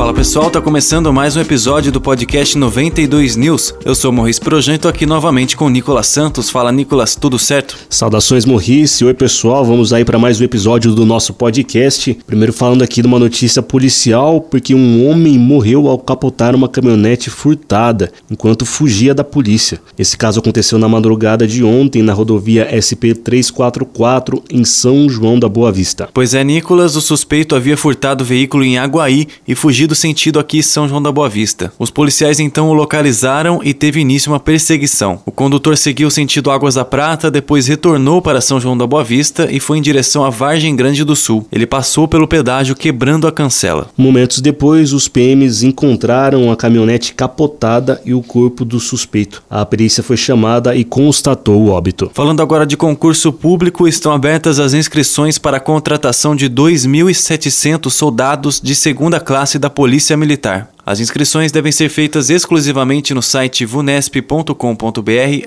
Fala pessoal, tá começando mais um episódio do podcast 92 News. Eu sou Morris Projan tô aqui novamente com Nicolas Santos. Fala Nicolas, tudo certo? Saudações Morris, oi pessoal, vamos aí para mais um episódio do nosso podcast. Primeiro falando aqui de uma notícia policial, porque um homem morreu ao capotar uma caminhonete furtada enquanto fugia da polícia. Esse caso aconteceu na madrugada de ontem na rodovia SP 344 em São João da Boa Vista. Pois é, Nicolas, o suspeito havia furtado o veículo em Aguaí e fugido sentido aqui São João da Boa Vista. Os policiais então o localizaram e teve início uma perseguição. O condutor seguiu sentido Águas da Prata, depois retornou para São João da Boa Vista e foi em direção à Vargem Grande do Sul. Ele passou pelo pedágio quebrando a cancela. Momentos depois, os PMs encontraram a caminhonete capotada e o corpo do suspeito. A perícia foi chamada e constatou o óbito. Falando agora de concurso público, estão abertas as inscrições para a contratação de 2.700 soldados de segunda classe da Polícia Militar. As inscrições devem ser feitas exclusivamente no site vunesp.com.br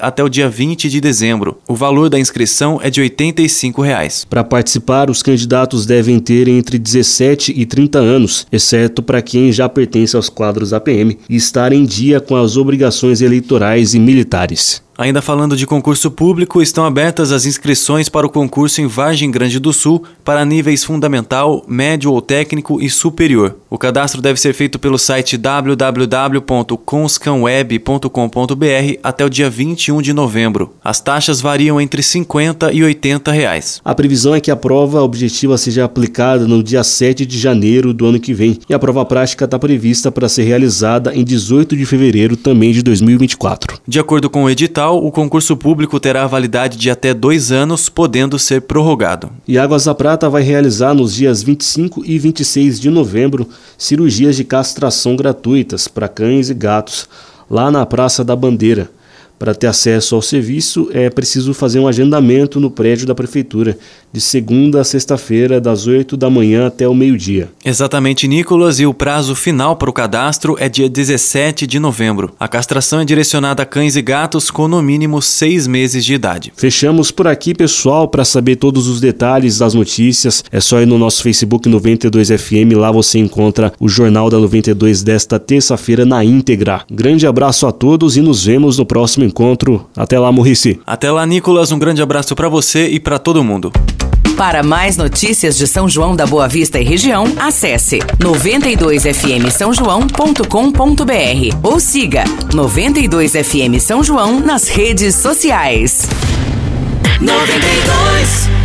até o dia 20 de dezembro. O valor da inscrição é de R$ 85. Para participar, os candidatos devem ter entre 17 e 30 anos, exceto para quem já pertence aos quadros APM, e estar em dia com as obrigações eleitorais e militares. Ainda falando de concurso público, estão abertas as inscrições para o concurso em Vargem Grande do Sul para níveis fundamental, médio ou técnico e superior. O cadastro deve ser feito pelo site www.conscanweb.com.br até o dia 21 de novembro. As taxas variam entre 50 e 80 reais. A previsão é que a prova objetiva seja aplicada no dia 7 de janeiro do ano que vem e a prova prática está prevista para ser realizada em 18 de fevereiro também de 2024. De acordo com o edital, o concurso público terá validade de até dois anos, podendo ser prorrogado. E Águas da Prata vai realizar nos dias 25 e 26 de novembro cirurgias de castração gratuitas para cães e gatos, lá na Praça da Bandeira. Para ter acesso ao serviço, é preciso fazer um agendamento no prédio da prefeitura, de segunda a sexta-feira, das 8 da manhã até o meio-dia. Exatamente, Nicolas, e o prazo final para o cadastro é dia 17 de novembro. A castração é direcionada a cães e gatos com no mínimo seis meses de idade. Fechamos por aqui, pessoal. Para saber todos os detalhes das notícias, é só ir no nosso Facebook 92FM. Lá você encontra o Jornal da 92 desta terça-feira na íntegra. Grande abraço a todos e nos vemos no próximo encontro. Até lá, Murici. Até lá, Nicolas. Um grande abraço para você e para todo mundo. Para mais notícias de São João da Boa Vista e região, acesse 92fm São João.com.br ou siga 92fm São João nas redes sociais. 92